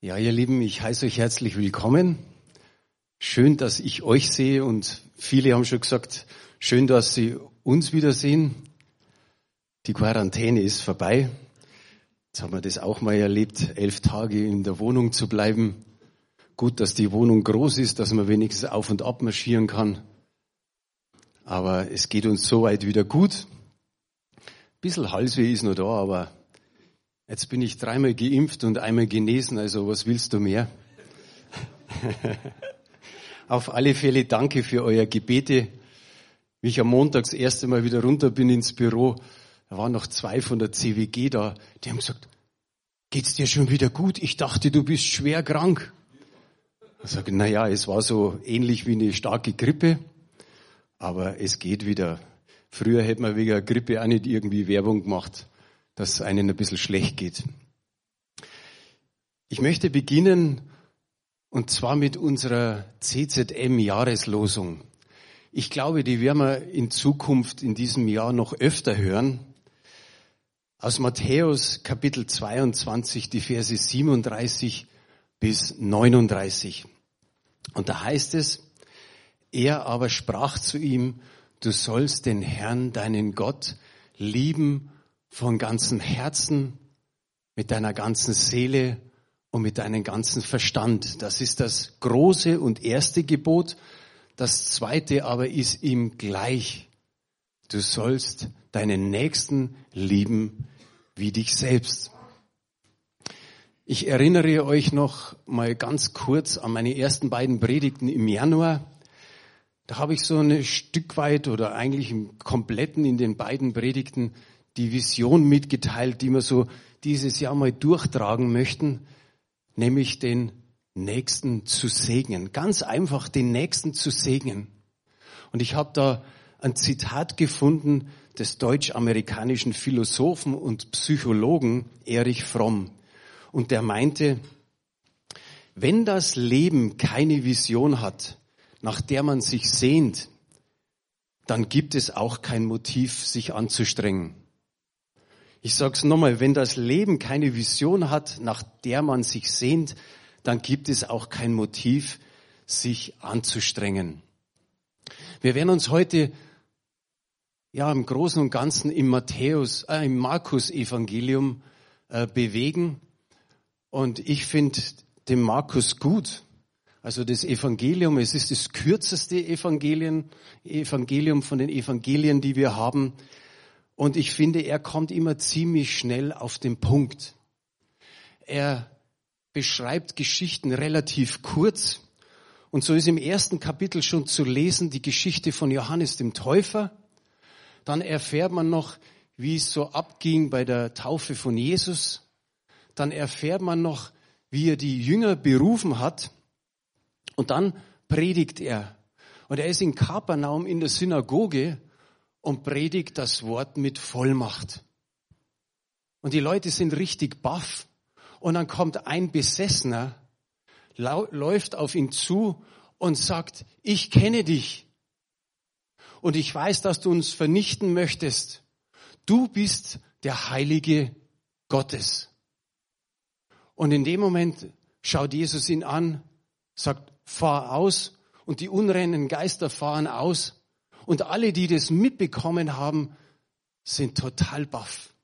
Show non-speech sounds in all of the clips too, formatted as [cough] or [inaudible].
Ja, ihr Lieben, ich heiße euch herzlich willkommen. Schön, dass ich euch sehe und viele haben schon gesagt, schön, dass sie uns wiedersehen. Die Quarantäne ist vorbei. Jetzt haben wir das auch mal erlebt, elf Tage in der Wohnung zu bleiben. Gut, dass die Wohnung groß ist, dass man wenigstens auf und ab marschieren kann. Aber es geht uns soweit wieder gut. Ein bisschen Halsweh ist noch da, aber Jetzt bin ich dreimal geimpft und einmal genesen, also was willst du mehr? [laughs] Auf alle Fälle danke für euer Gebete. Wie ich am Montag das erste Mal wieder runter bin ins Büro, da waren noch zwei von der CWG da, die haben gesagt, geht's dir schon wieder gut? Ich dachte, du bist schwer krank. Ich sage, na ja, es war so ähnlich wie eine starke Grippe, aber es geht wieder. Früher hätte man wegen der Grippe auch nicht irgendwie Werbung gemacht dass einen ein bisschen schlecht geht. Ich möchte beginnen und zwar mit unserer CZM-Jahreslosung. Ich glaube, die werden wir in Zukunft in diesem Jahr noch öfter hören. Aus Matthäus Kapitel 22, die Verse 37 bis 39. Und da heißt es, er aber sprach zu ihm, du sollst den Herrn, deinen Gott, lieben von ganzem Herzen, mit deiner ganzen Seele und mit deinem ganzen Verstand. Das ist das große und erste Gebot. Das zweite aber ist ihm gleich. Du sollst deinen Nächsten lieben wie dich selbst. Ich erinnere euch noch mal ganz kurz an meine ersten beiden Predigten im Januar. Da habe ich so ein Stück weit oder eigentlich im kompletten in den beiden Predigten die Vision mitgeteilt, die wir so dieses Jahr mal durchtragen möchten, nämlich den Nächsten zu segnen. Ganz einfach den Nächsten zu segnen. Und ich habe da ein Zitat gefunden des deutsch-amerikanischen Philosophen und Psychologen Erich Fromm. Und der meinte, wenn das Leben keine Vision hat, nach der man sich sehnt, dann gibt es auch kein Motiv, sich anzustrengen. Ich sag's nochmal, wenn das Leben keine Vision hat, nach der man sich sehnt, dann gibt es auch kein Motiv, sich anzustrengen. Wir werden uns heute ja im Großen und Ganzen im Matthäus, äh, im Markus Evangelium äh, bewegen und ich finde den Markus gut. Also das Evangelium, es ist das kürzeste Evangelium, Evangelium von den Evangelien, die wir haben. Und ich finde, er kommt immer ziemlich schnell auf den Punkt. Er beschreibt Geschichten relativ kurz. Und so ist im ersten Kapitel schon zu lesen die Geschichte von Johannes dem Täufer. Dann erfährt man noch, wie es so abging bei der Taufe von Jesus. Dann erfährt man noch, wie er die Jünger berufen hat. Und dann predigt er. Und er ist in Kapernaum in der Synagoge und predigt das Wort mit Vollmacht. Und die Leute sind richtig baff. Und dann kommt ein Besessener, läuft auf ihn zu und sagt, ich kenne dich. Und ich weiß, dass du uns vernichten möchtest. Du bist der Heilige Gottes. Und in dem Moment schaut Jesus ihn an, sagt, fahr aus. Und die unreinen Geister fahren aus und alle, die das mitbekommen haben, sind total baff.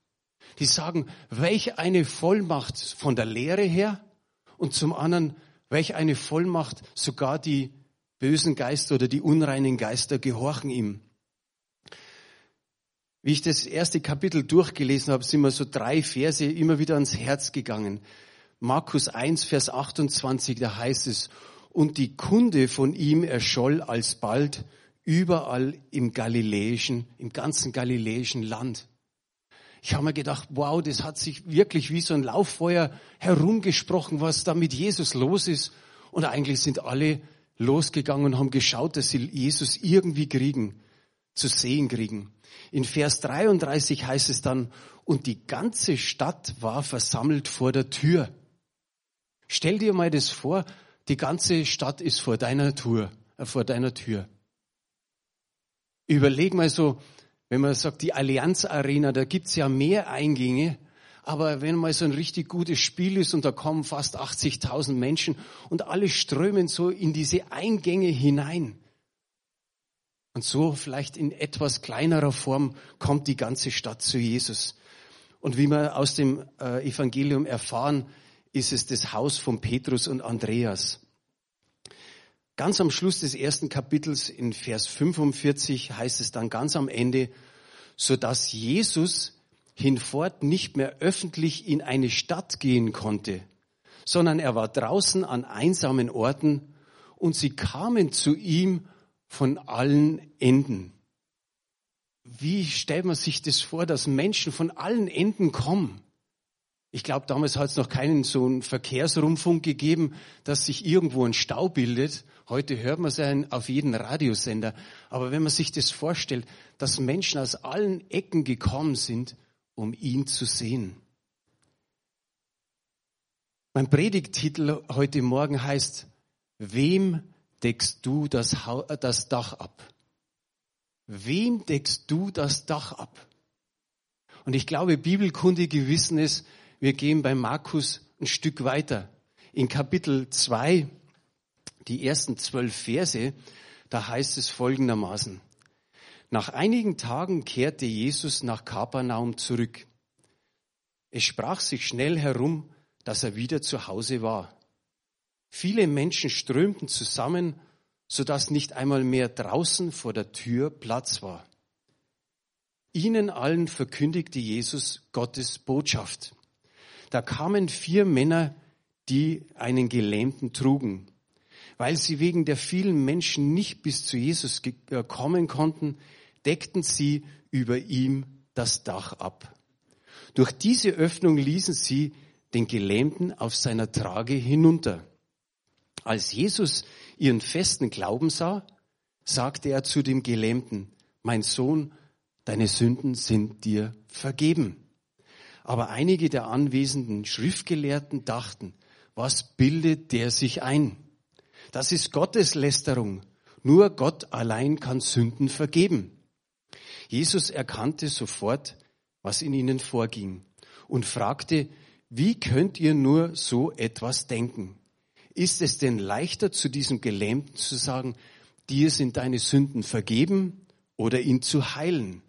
Die sagen, welch eine Vollmacht von der Lehre her und zum anderen, welch eine Vollmacht sogar die bösen Geister oder die unreinen Geister gehorchen ihm. Wie ich das erste Kapitel durchgelesen habe, sind mir so drei Verse immer wieder ans Herz gegangen. Markus 1, Vers 28, da heißt es, und die Kunde von ihm erscholl alsbald überall im galiläischen, im ganzen galiläischen Land. Ich habe mir gedacht, wow, das hat sich wirklich wie so ein Lauffeuer herumgesprochen, was da mit Jesus los ist. Und eigentlich sind alle losgegangen und haben geschaut, dass sie Jesus irgendwie kriegen, zu sehen kriegen. In Vers 33 heißt es dann, und die ganze Stadt war versammelt vor der Tür. Stell dir mal das vor, die ganze Stadt ist vor deiner Tür, äh, vor deiner Tür. Überleg mal so, wenn man sagt, die Allianz Arena, da gibt's ja mehr Eingänge, Aber wenn mal so ein richtig gutes Spiel ist und da kommen fast 80.000 Menschen und alle strömen so in diese Eingänge hinein. Und so vielleicht in etwas kleinerer Form kommt die ganze Stadt zu Jesus. Und wie wir aus dem äh, Evangelium erfahren, ist es das Haus von Petrus und Andreas. Ganz am Schluss des ersten Kapitels in Vers 45 heißt es dann ganz am Ende, so dass Jesus hinfort nicht mehr öffentlich in eine Stadt gehen konnte, sondern er war draußen an einsamen Orten und sie kamen zu ihm von allen Enden. Wie stellt man sich das vor, dass Menschen von allen Enden kommen? Ich glaube, damals hat es noch keinen so einen Verkehrsrundfunk gegeben, dass sich irgendwo ein Stau bildet. Heute hört man es ja auf jedem Radiosender. Aber wenn man sich das vorstellt, dass Menschen aus allen Ecken gekommen sind, um ihn zu sehen. Mein Predigtitel heute Morgen heißt, wem deckst du das, das Dach ab? Wem deckst du das Dach ab? Und ich glaube, bibelkundige wissen es, wir gehen bei Markus ein Stück weiter. In Kapitel 2, die ersten zwölf Verse, da heißt es folgendermaßen. Nach einigen Tagen kehrte Jesus nach Kapernaum zurück. Es sprach sich schnell herum, dass er wieder zu Hause war. Viele Menschen strömten zusammen, so dass nicht einmal mehr draußen vor der Tür Platz war. Ihnen allen verkündigte Jesus Gottes Botschaft. Da kamen vier Männer, die einen Gelähmten trugen. Weil sie wegen der vielen Menschen nicht bis zu Jesus äh, kommen konnten, deckten sie über ihm das Dach ab. Durch diese Öffnung ließen sie den Gelähmten auf seiner Trage hinunter. Als Jesus ihren festen Glauben sah, sagte er zu dem Gelähmten, mein Sohn, deine Sünden sind dir vergeben. Aber einige der anwesenden Schriftgelehrten dachten, was bildet der sich ein? Das ist Gotteslästerung. Nur Gott allein kann Sünden vergeben. Jesus erkannte sofort, was in ihnen vorging und fragte, wie könnt ihr nur so etwas denken? Ist es denn leichter zu diesem Gelähmten zu sagen, dir sind deine Sünden vergeben oder ihn zu heilen?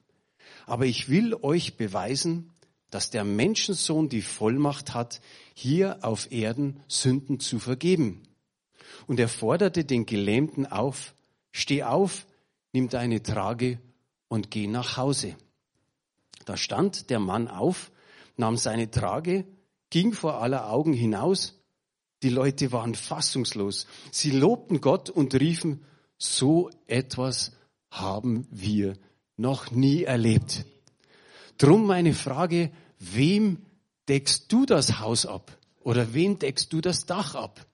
Aber ich will euch beweisen, dass der Menschensohn die Vollmacht hat, hier auf Erden Sünden zu vergeben. Und er forderte den Gelähmten auf, steh auf, nimm deine Trage und geh nach Hause. Da stand der Mann auf, nahm seine Trage, ging vor aller Augen hinaus. Die Leute waren fassungslos. Sie lobten Gott und riefen, so etwas haben wir noch nie erlebt. Drum meine Frage, wem deckst du das Haus ab? Oder wem deckst du das Dach ab?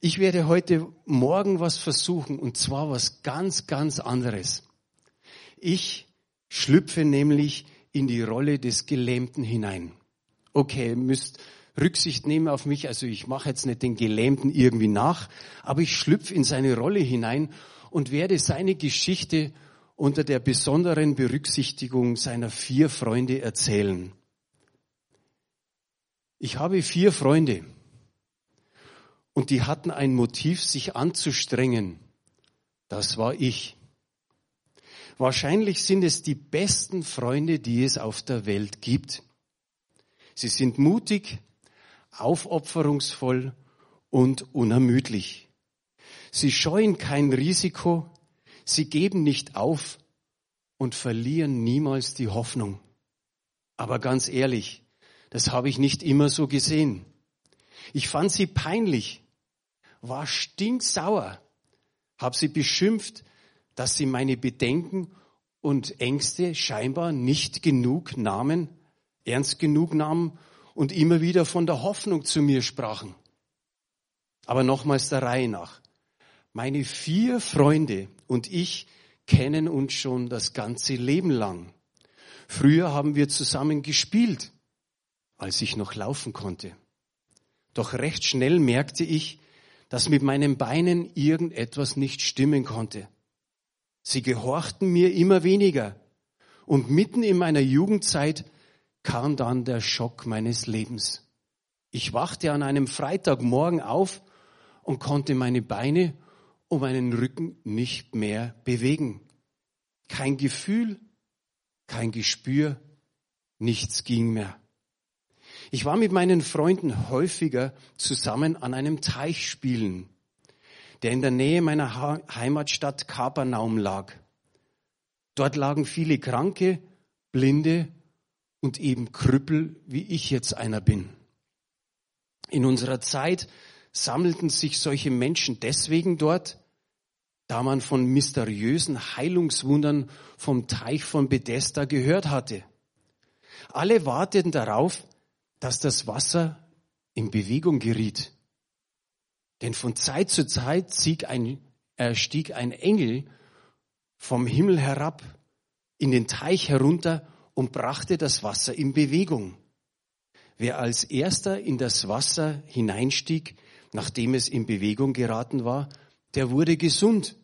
Ich werde heute Morgen was versuchen und zwar was ganz, ganz anderes. Ich schlüpfe nämlich in die Rolle des Gelähmten hinein. Okay, ihr müsst Rücksicht nehmen auf mich, also ich mache jetzt nicht den Gelähmten irgendwie nach, aber ich schlüpfe in seine Rolle hinein und werde seine Geschichte unter der besonderen Berücksichtigung seiner vier Freunde erzählen. Ich habe vier Freunde. Und die hatten ein Motiv, sich anzustrengen. Das war ich. Wahrscheinlich sind es die besten Freunde, die es auf der Welt gibt. Sie sind mutig, aufopferungsvoll und unermüdlich. Sie scheuen kein Risiko, sie geben nicht auf und verlieren niemals die Hoffnung. Aber ganz ehrlich, das habe ich nicht immer so gesehen. Ich fand sie peinlich, war stinksauer, habe sie beschimpft, dass sie meine Bedenken und Ängste scheinbar nicht genug nahmen, ernst genug nahmen und immer wieder von der Hoffnung zu mir sprachen. Aber nochmals der Reihe nach. Meine vier Freunde und ich kennen uns schon das ganze Leben lang. Früher haben wir zusammen gespielt, als ich noch laufen konnte. Doch recht schnell merkte ich, dass mit meinen Beinen irgendetwas nicht stimmen konnte. Sie gehorchten mir immer weniger. Und mitten in meiner Jugendzeit kam dann der Schock meines Lebens. Ich wachte an einem Freitagmorgen auf und konnte meine Beine und meinen Rücken nicht mehr bewegen. Kein Gefühl, kein Gespür, nichts ging mehr. Ich war mit meinen Freunden häufiger zusammen an einem Teich spielen, der in der Nähe meiner Heimatstadt Kapernaum lag. Dort lagen viele Kranke, Blinde und eben Krüppel, wie ich jetzt einer bin. In unserer Zeit sammelten sich solche Menschen deswegen dort, da man von mysteriösen Heilungswundern vom Teich von Bethesda gehört hatte. Alle warteten darauf, dass das Wasser in Bewegung geriet. Denn von Zeit zu Zeit stieg ein, äh, stieg ein Engel vom Himmel herab in den Teich herunter und brachte das Wasser in Bewegung. Wer als erster in das Wasser hineinstieg, nachdem es in Bewegung geraten war, der wurde gesund,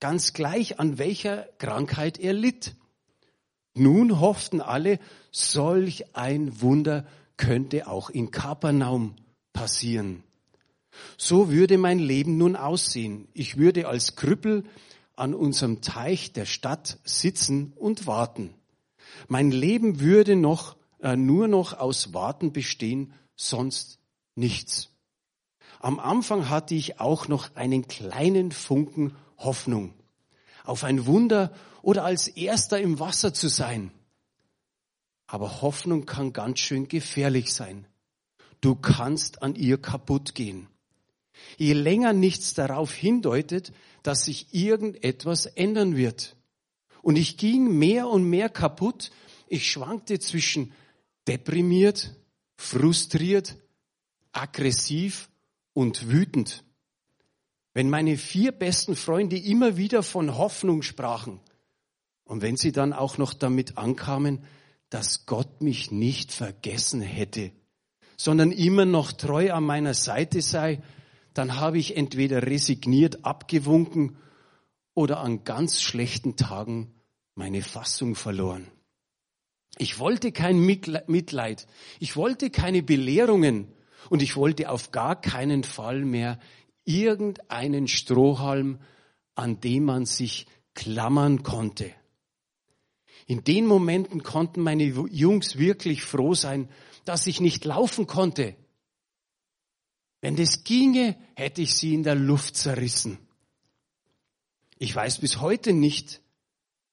ganz gleich an welcher Krankheit er litt. Nun hofften alle, solch ein Wunder könnte auch in Kapernaum passieren. So würde mein Leben nun aussehen. Ich würde als Krüppel an unserem Teich der Stadt sitzen und warten. Mein Leben würde noch, äh, nur noch aus Warten bestehen, sonst nichts. Am Anfang hatte ich auch noch einen kleinen Funken Hoffnung auf ein Wunder oder als Erster im Wasser zu sein. Aber Hoffnung kann ganz schön gefährlich sein. Du kannst an ihr kaputt gehen. Je länger nichts darauf hindeutet, dass sich irgendetwas ändern wird. Und ich ging mehr und mehr kaputt. Ich schwankte zwischen deprimiert, frustriert, aggressiv und wütend. Wenn meine vier besten Freunde immer wieder von Hoffnung sprachen und wenn sie dann auch noch damit ankamen, dass Gott mich nicht vergessen hätte, sondern immer noch treu an meiner Seite sei, dann habe ich entweder resigniert abgewunken oder an ganz schlechten Tagen meine Fassung verloren. Ich wollte kein Mitleid, ich wollte keine Belehrungen und ich wollte auf gar keinen Fall mehr irgendeinen Strohhalm, an dem man sich klammern konnte. In den Momenten konnten meine Jungs wirklich froh sein, dass ich nicht laufen konnte. Wenn das ginge, hätte ich sie in der Luft zerrissen. Ich weiß bis heute nicht,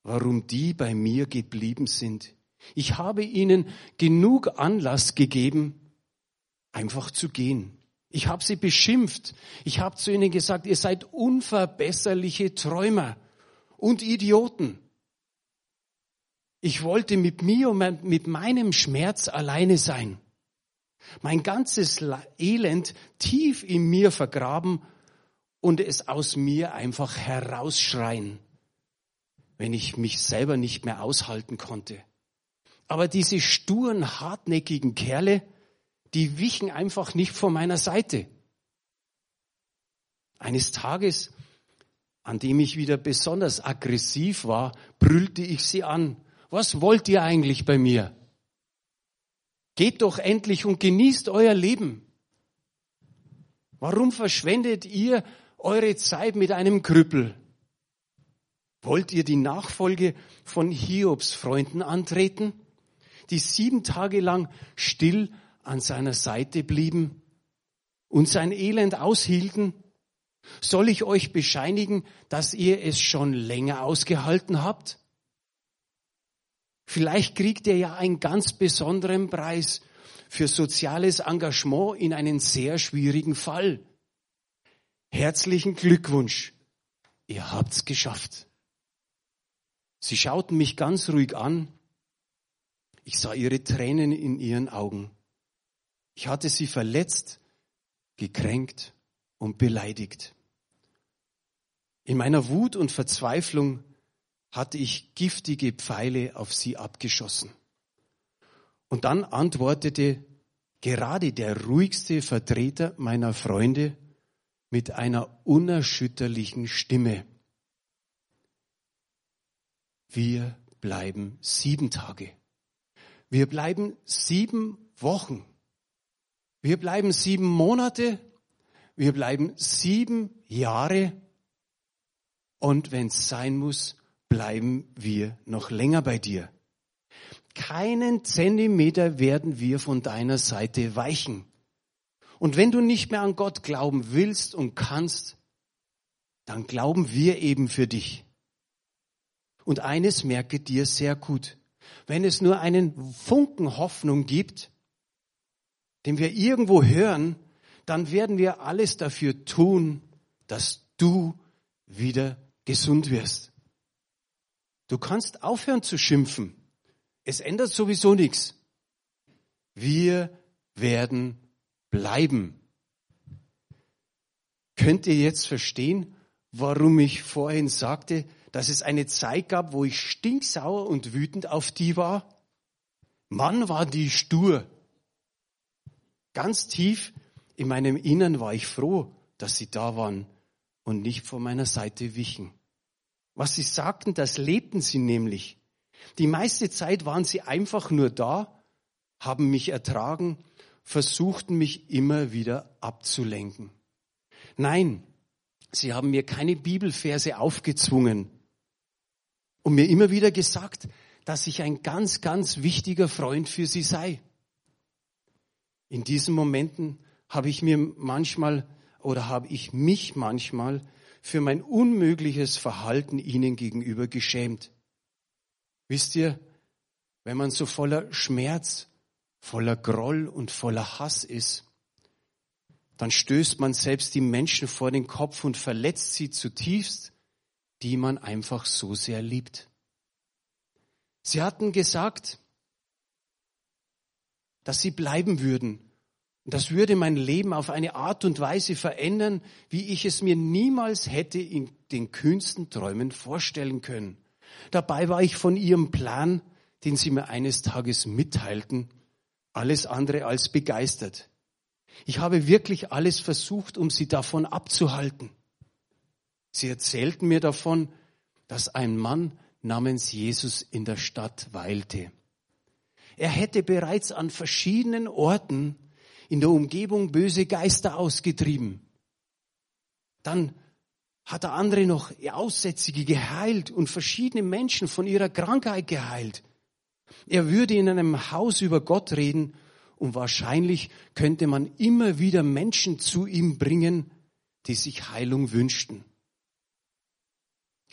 warum die bei mir geblieben sind. Ich habe ihnen genug Anlass gegeben, einfach zu gehen. Ich habe sie beschimpft. Ich habe zu ihnen gesagt, ihr seid unverbesserliche Träumer und Idioten. Ich wollte mit mir und mit meinem Schmerz alleine sein. Mein ganzes Elend tief in mir vergraben und es aus mir einfach herausschreien, wenn ich mich selber nicht mehr aushalten konnte. Aber diese sturen, hartnäckigen Kerle, die wichen einfach nicht von meiner Seite. Eines Tages, an dem ich wieder besonders aggressiv war, brüllte ich sie an was wollt ihr eigentlich bei mir? Geht doch endlich und genießt euer Leben. Warum verschwendet ihr eure Zeit mit einem Krüppel? Wollt ihr die Nachfolge von Hiobs Freunden antreten, die sieben Tage lang still an seiner Seite blieben und sein Elend aushielten? Soll ich euch bescheinigen, dass ihr es schon länger ausgehalten habt? Vielleicht kriegt er ja einen ganz besonderen Preis für soziales Engagement in einen sehr schwierigen Fall. Herzlichen Glückwunsch. Ihr habt's geschafft. Sie schauten mich ganz ruhig an. Ich sah ihre Tränen in ihren Augen. Ich hatte sie verletzt, gekränkt und beleidigt. In meiner Wut und Verzweiflung hatte ich giftige Pfeile auf sie abgeschossen. Und dann antwortete gerade der ruhigste Vertreter meiner Freunde mit einer unerschütterlichen Stimme. Wir bleiben sieben Tage. Wir bleiben sieben Wochen. Wir bleiben sieben Monate. Wir bleiben sieben Jahre. Und wenn es sein muss, bleiben wir noch länger bei dir. Keinen Zentimeter werden wir von deiner Seite weichen. Und wenn du nicht mehr an Gott glauben willst und kannst, dann glauben wir eben für dich. Und eines merke dir sehr gut. Wenn es nur einen Funken Hoffnung gibt, den wir irgendwo hören, dann werden wir alles dafür tun, dass du wieder gesund wirst. Du kannst aufhören zu schimpfen. Es ändert sowieso nichts. Wir werden bleiben. Könnt ihr jetzt verstehen, warum ich vorhin sagte, dass es eine Zeit gab, wo ich stinksauer und wütend auf die war? Mann, war die stur. Ganz tief in meinem Innern war ich froh, dass sie da waren und nicht von meiner Seite wichen. Was sie sagten, das lebten sie nämlich. Die meiste Zeit waren sie einfach nur da, haben mich ertragen versuchten mich immer wieder abzulenken. Nein, sie haben mir keine Bibelverse aufgezwungen und mir immer wieder gesagt, dass ich ein ganz, ganz wichtiger Freund für sie sei. In diesen Momenten habe ich mir manchmal oder habe ich mich manchmal für mein unmögliches Verhalten ihnen gegenüber geschämt. Wisst ihr, wenn man so voller Schmerz voller Groll und voller Hass ist, dann stößt man selbst die Menschen vor den Kopf und verletzt sie zutiefst, die man einfach so sehr liebt. Sie hatten gesagt, dass sie bleiben würden. Und das würde mein Leben auf eine Art und Weise verändern, wie ich es mir niemals hätte in den kühnsten Träumen vorstellen können. Dabei war ich von ihrem Plan, den sie mir eines Tages mitteilten, alles andere als begeistert. Ich habe wirklich alles versucht, um sie davon abzuhalten. Sie erzählten mir davon, dass ein Mann namens Jesus in der Stadt weilte. Er hätte bereits an verschiedenen Orten in der Umgebung böse Geister ausgetrieben. Dann hat er andere noch Aussätzige geheilt und verschiedene Menschen von ihrer Krankheit geheilt. Er würde in einem Haus über Gott reden und wahrscheinlich könnte man immer wieder Menschen zu ihm bringen, die sich Heilung wünschten.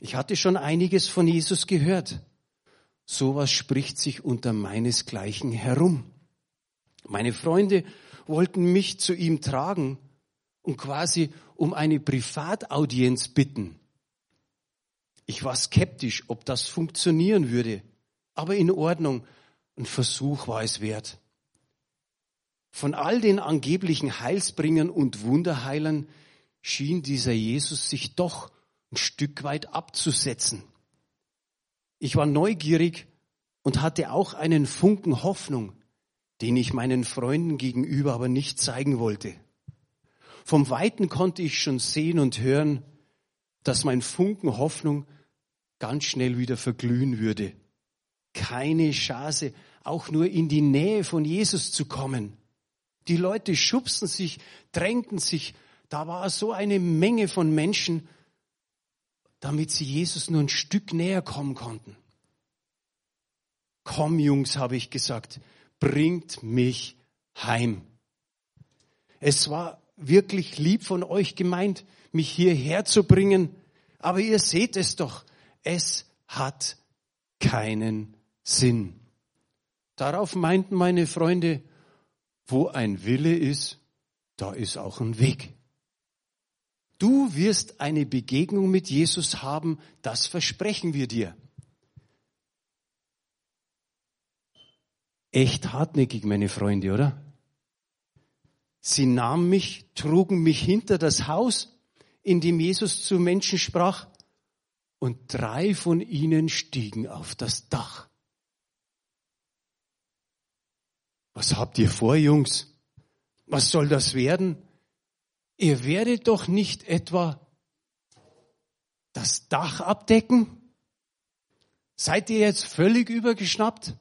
Ich hatte schon einiges von Jesus gehört. Sowas spricht sich unter meinesgleichen herum. Meine Freunde wollten mich zu ihm tragen und quasi um eine Privataudienz bitten. Ich war skeptisch, ob das funktionieren würde aber in Ordnung. Ein Versuch war es wert. Von all den angeblichen Heilsbringern und Wunderheilern schien dieser Jesus sich doch ein Stück weit abzusetzen. Ich war neugierig und hatte auch einen Funken Hoffnung, den ich meinen Freunden gegenüber aber nicht zeigen wollte. Vom Weiten konnte ich schon sehen und hören, dass mein Funken Hoffnung ganz schnell wieder verglühen würde keine Chance, auch nur in die Nähe von Jesus zu kommen. Die Leute schubsten sich, drängten sich. Da war so eine Menge von Menschen, damit sie Jesus nur ein Stück näher kommen konnten. Komm, Jungs, habe ich gesagt, bringt mich heim. Es war wirklich lieb von euch gemeint, mich hierher zu bringen, aber ihr seht es doch, es hat keinen Sinn. Darauf meinten meine Freunde, wo ein Wille ist, da ist auch ein Weg. Du wirst eine Begegnung mit Jesus haben, das versprechen wir dir. Echt hartnäckig, meine Freunde, oder? Sie nahmen mich, trugen mich hinter das Haus, in dem Jesus zu Menschen sprach, und drei von ihnen stiegen auf das Dach. Was habt ihr vor, Jungs? Was soll das werden? Ihr werdet doch nicht etwa das Dach abdecken? Seid ihr jetzt völlig übergeschnappt?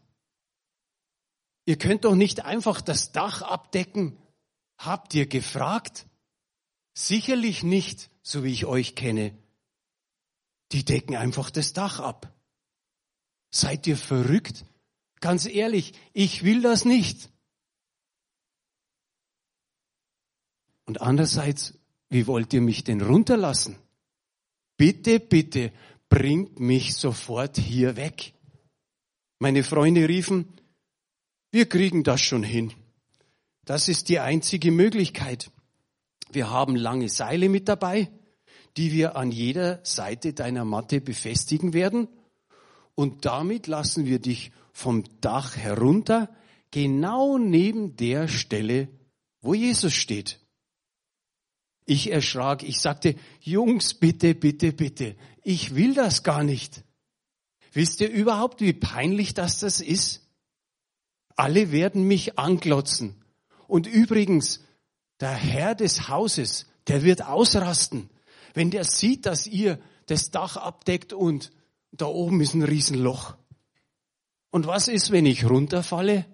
Ihr könnt doch nicht einfach das Dach abdecken. Habt ihr gefragt? Sicherlich nicht, so wie ich euch kenne. Die decken einfach das Dach ab. Seid ihr verrückt? Ganz ehrlich, ich will das nicht. Und andererseits, wie wollt ihr mich denn runterlassen? Bitte, bitte, bringt mich sofort hier weg. Meine Freunde riefen, wir kriegen das schon hin. Das ist die einzige Möglichkeit. Wir haben lange Seile mit dabei, die wir an jeder Seite deiner Matte befestigen werden. Und damit lassen wir dich vom Dach herunter, genau neben der Stelle, wo Jesus steht. Ich erschrak, ich sagte, Jungs, bitte, bitte, bitte, ich will das gar nicht. Wisst ihr überhaupt, wie peinlich das das ist? Alle werden mich anglotzen. Und übrigens, der Herr des Hauses, der wird ausrasten, wenn der sieht, dass ihr das Dach abdeckt und da oben ist ein Riesenloch. Und was ist, wenn ich runterfalle?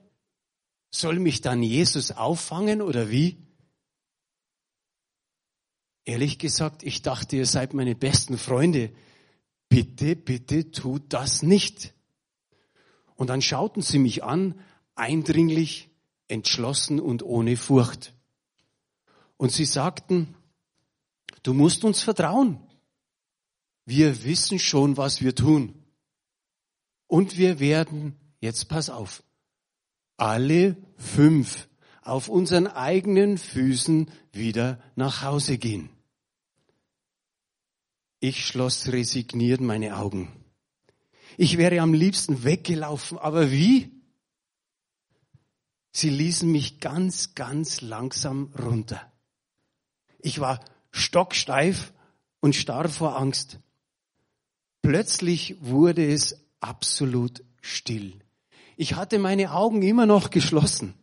Soll mich dann Jesus auffangen oder wie? Ehrlich gesagt, ich dachte, ihr seid meine besten Freunde. Bitte, bitte tut das nicht. Und dann schauten sie mich an, eindringlich, entschlossen und ohne Furcht. Und sie sagten, du musst uns vertrauen. Wir wissen schon, was wir tun. Und wir werden, jetzt pass auf, alle fünf auf unseren eigenen Füßen wieder nach Hause gehen. Ich schloss resigniert meine Augen. Ich wäre am liebsten weggelaufen, aber wie? Sie ließen mich ganz, ganz langsam runter. Ich war stocksteif und starr vor Angst. Plötzlich wurde es absolut still. Ich hatte meine Augen immer noch geschlossen,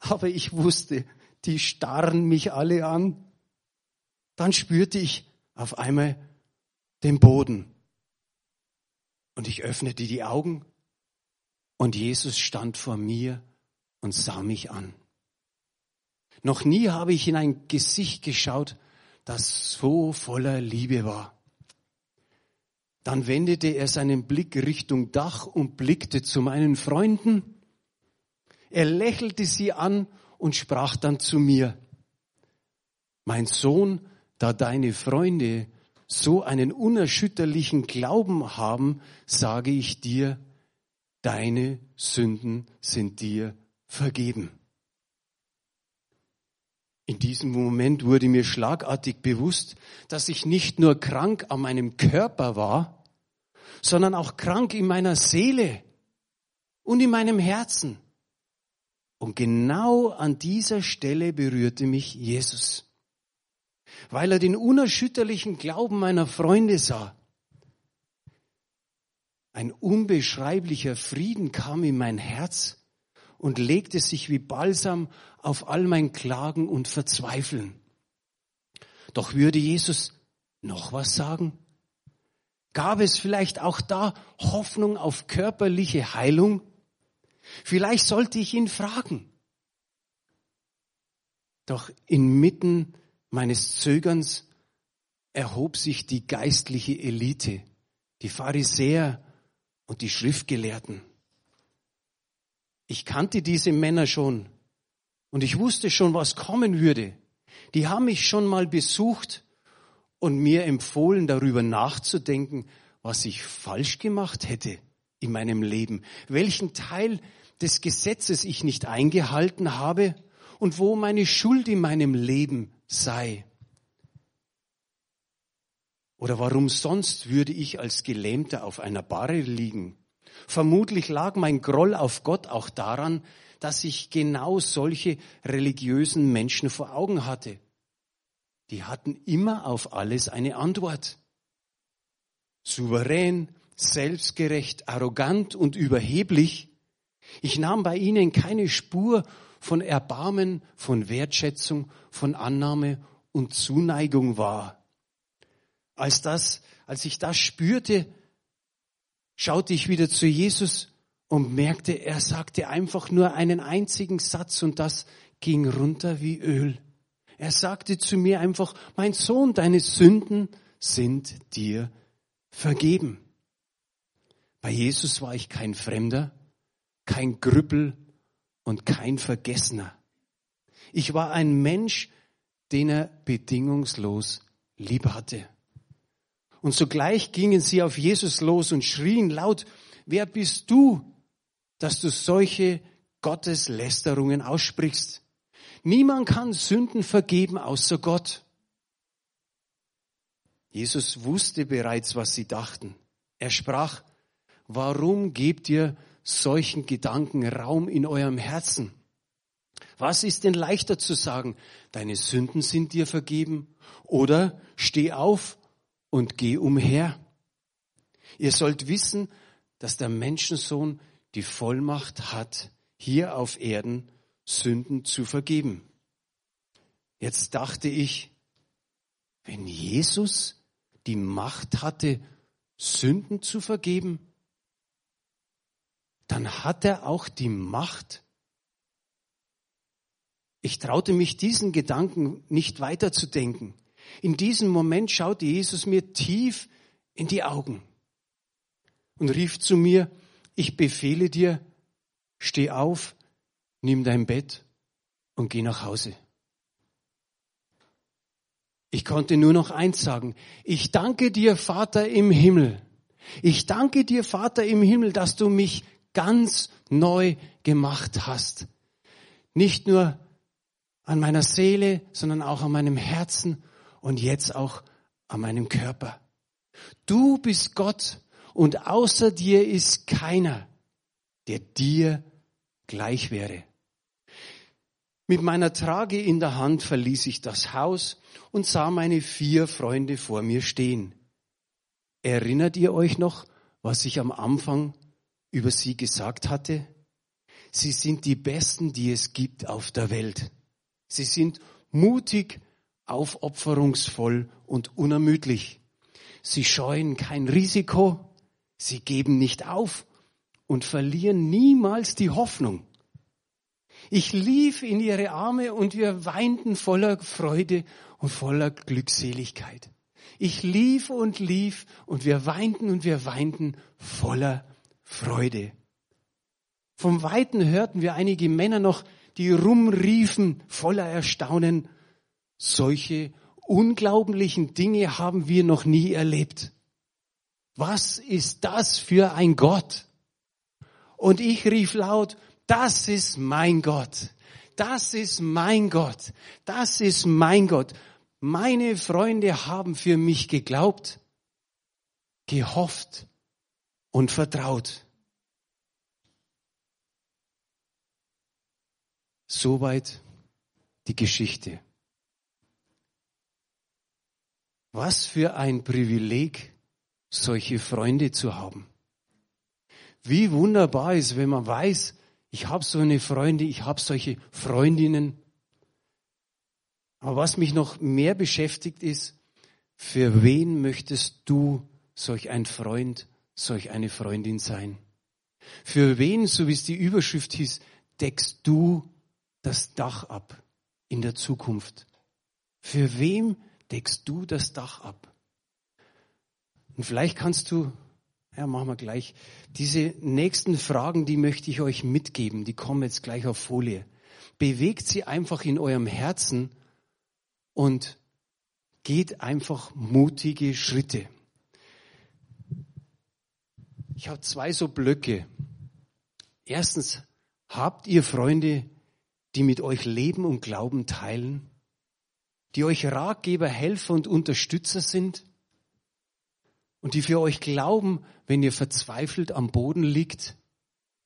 aber ich wusste, die starren mich alle an. Dann spürte ich auf einmal den Boden. Und ich öffnete die Augen und Jesus stand vor mir und sah mich an. Noch nie habe ich in ein Gesicht geschaut, das so voller Liebe war. Dann wendete er seinen Blick Richtung Dach und blickte zu meinen Freunden. Er lächelte sie an und sprach dann zu mir, mein Sohn, da deine Freunde so einen unerschütterlichen Glauben haben, sage ich dir, deine Sünden sind dir vergeben. In diesem Moment wurde mir schlagartig bewusst, dass ich nicht nur krank an meinem Körper war, sondern auch krank in meiner Seele und in meinem Herzen. Und genau an dieser Stelle berührte mich Jesus, weil er den unerschütterlichen Glauben meiner Freunde sah. Ein unbeschreiblicher Frieden kam in mein Herz und legte sich wie Balsam auf all mein Klagen und Verzweifeln. Doch würde Jesus noch was sagen? Gab es vielleicht auch da Hoffnung auf körperliche Heilung? Vielleicht sollte ich ihn fragen. Doch inmitten meines Zögerns erhob sich die geistliche Elite, die Pharisäer und die Schriftgelehrten. Ich kannte diese Männer schon und ich wusste schon, was kommen würde. Die haben mich schon mal besucht und mir empfohlen, darüber nachzudenken, was ich falsch gemacht hätte in meinem Leben, welchen Teil des Gesetzes ich nicht eingehalten habe und wo meine Schuld in meinem Leben sei. Oder warum sonst würde ich als Gelähmter auf einer Barre liegen Vermutlich lag mein Groll auf Gott auch daran, dass ich genau solche religiösen Menschen vor Augen hatte. Die hatten immer auf alles eine Antwort. Souverän, selbstgerecht, arrogant und überheblich. Ich nahm bei ihnen keine Spur von Erbarmen, von Wertschätzung, von Annahme und Zuneigung wahr. Als das, als ich das spürte, schaute ich wieder zu Jesus und merkte, er sagte einfach nur einen einzigen Satz und das ging runter wie Öl. Er sagte zu mir einfach, mein Sohn, deine Sünden sind dir vergeben. Bei Jesus war ich kein Fremder, kein Grüppel und kein Vergessener. Ich war ein Mensch, den er bedingungslos lieb hatte. Und sogleich gingen sie auf Jesus los und schrien laut, wer bist du, dass du solche Gotteslästerungen aussprichst? Niemand kann Sünden vergeben außer Gott. Jesus wusste bereits, was sie dachten. Er sprach, warum gebt ihr solchen Gedanken Raum in eurem Herzen? Was ist denn leichter zu sagen, deine Sünden sind dir vergeben oder steh auf und geh umher? Ihr sollt wissen, dass der Menschensohn die Vollmacht hat, hier auf Erden Sünden zu vergeben. Jetzt dachte ich, wenn Jesus die Macht hatte, Sünden zu vergeben, dann hat er auch die Macht. Ich traute mich diesen Gedanken nicht weiterzudenken. In diesem Moment schaute Jesus mir tief in die Augen und rief zu mir, ich befehle dir, steh auf, nimm dein Bett und geh nach Hause. Ich konnte nur noch eins sagen. Ich danke dir, Vater im Himmel. Ich danke dir, Vater im Himmel, dass du mich ganz neu gemacht hast. Nicht nur an meiner Seele, sondern auch an meinem Herzen und jetzt auch an meinem Körper. Du bist Gott und außer dir ist keiner, der dir gleich wäre. Mit meiner Trage in der Hand verließ ich das Haus und sah meine vier Freunde vor mir stehen. Erinnert ihr euch noch, was ich am Anfang über sie gesagt hatte? Sie sind die Besten, die es gibt auf der Welt. Sie sind mutig, aufopferungsvoll und unermüdlich. Sie scheuen kein Risiko, sie geben nicht auf und verlieren niemals die Hoffnung. Ich lief in ihre Arme und wir weinten voller Freude und voller Glückseligkeit. Ich lief und lief und wir weinten und wir weinten voller Freude. Vom Weiten hörten wir einige Männer noch, die rumriefen voller Erstaunen, solche unglaublichen Dinge haben wir noch nie erlebt. Was ist das für ein Gott? Und ich rief laut, das ist mein Gott. Das ist mein Gott. Das ist mein Gott. Meine Freunde haben für mich geglaubt, gehofft und vertraut. Soweit die Geschichte. Was für ein Privileg, solche Freunde zu haben. Wie wunderbar ist, wenn man weiß, ich habe so eine Freunde, ich habe solche Freundinnen. Aber was mich noch mehr beschäftigt ist, für wen möchtest du solch ein Freund, solch eine Freundin sein? Für wen, so wie es die Überschrift hieß, deckst du das Dach ab in der Zukunft? Für wem deckst du das Dach ab? Und vielleicht kannst du ja, machen wir gleich. Diese nächsten Fragen, die möchte ich euch mitgeben. Die kommen jetzt gleich auf Folie. Bewegt sie einfach in eurem Herzen und geht einfach mutige Schritte. Ich habe zwei so Blöcke. Erstens, habt ihr Freunde, die mit euch Leben und Glauben teilen, die euch Ratgeber, Helfer und Unterstützer sind? und die für euch glauben, wenn ihr verzweifelt am Boden liegt,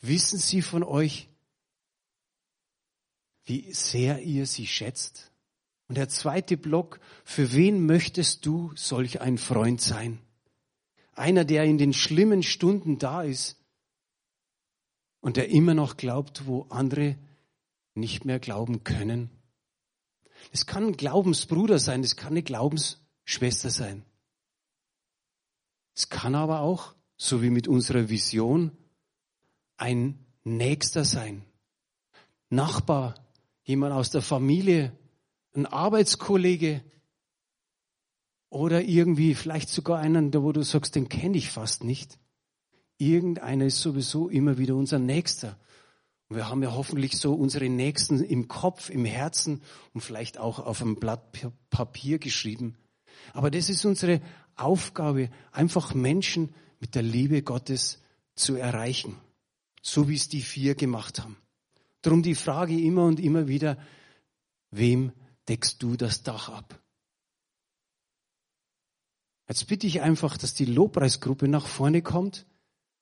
wissen sie von euch, wie sehr ihr sie schätzt. Und der zweite Block, für wen möchtest du solch ein Freund sein? Einer, der in den schlimmen Stunden da ist und der immer noch glaubt, wo andere nicht mehr glauben können. Es kann ein Glaubensbruder sein, es kann eine Glaubensschwester sein. Es kann aber auch, so wie mit unserer Vision, ein Nächster sein. Nachbar, jemand aus der Familie, ein Arbeitskollege oder irgendwie vielleicht sogar einen, wo du sagst, den kenne ich fast nicht. Irgendeiner ist sowieso immer wieder unser Nächster. Und wir haben ja hoffentlich so unsere Nächsten im Kopf, im Herzen und vielleicht auch auf einem Blatt Papier geschrieben. Aber das ist unsere Aufgabe, einfach Menschen mit der Liebe Gottes zu erreichen. So wie es die vier gemacht haben. Darum die Frage immer und immer wieder, wem deckst du das Dach ab? Jetzt bitte ich einfach, dass die Lobpreisgruppe nach vorne kommt.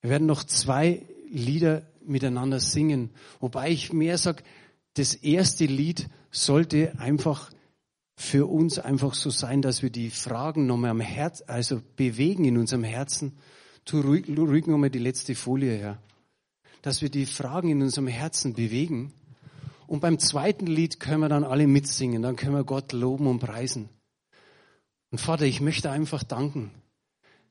Wir werden noch zwei Lieder miteinander singen. Wobei ich mehr sage, das erste Lied sollte einfach für uns einfach so sein, dass wir die Fragen nochmal am Herz, also bewegen in unserem Herzen. Tu ruhig, ruhig nochmal die letzte Folie her. Dass wir die Fragen in unserem Herzen bewegen. Und beim zweiten Lied können wir dann alle mitsingen. Dann können wir Gott loben und preisen. Und Vater, ich möchte einfach danken,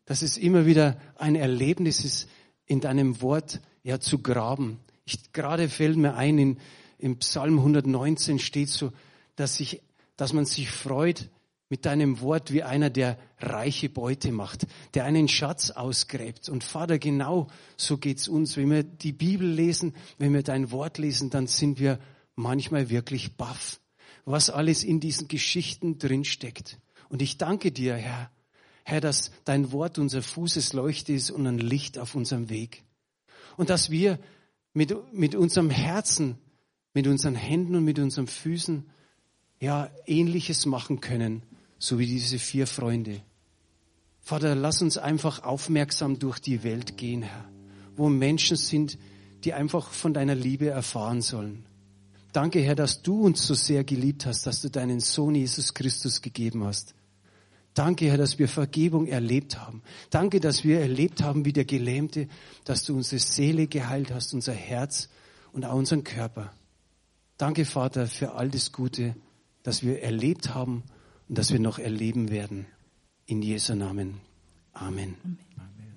dass es immer wieder ein Erlebnis ist, in deinem Wort ja zu graben. Ich, gerade fällt mir ein, in, im Psalm 119 steht so, dass sich dass man sich freut mit deinem Wort wie einer, der reiche Beute macht, der einen Schatz ausgräbt. Und Vater, genau so geht's uns. Wenn wir die Bibel lesen, wenn wir dein Wort lesen, dann sind wir manchmal wirklich baff, was alles in diesen Geschichten drinsteckt. Und ich danke dir, Herr, Herr, dass dein Wort unser Fußesleuchte ist und ein Licht auf unserem Weg. Und dass wir mit, mit unserem Herzen, mit unseren Händen und mit unseren Füßen ja, Ähnliches machen können, so wie diese vier Freunde. Vater, lass uns einfach aufmerksam durch die Welt gehen, Herr, wo Menschen sind, die einfach von deiner Liebe erfahren sollen. Danke, Herr, dass du uns so sehr geliebt hast, dass du deinen Sohn Jesus Christus gegeben hast. Danke, Herr, dass wir Vergebung erlebt haben. Danke, dass wir erlebt haben wie der Gelähmte, dass du unsere Seele geheilt hast, unser Herz und auch unseren Körper. Danke, Vater, für all das Gute das wir erlebt haben und das wir noch erleben werden. In Jesu Namen. Amen. Amen.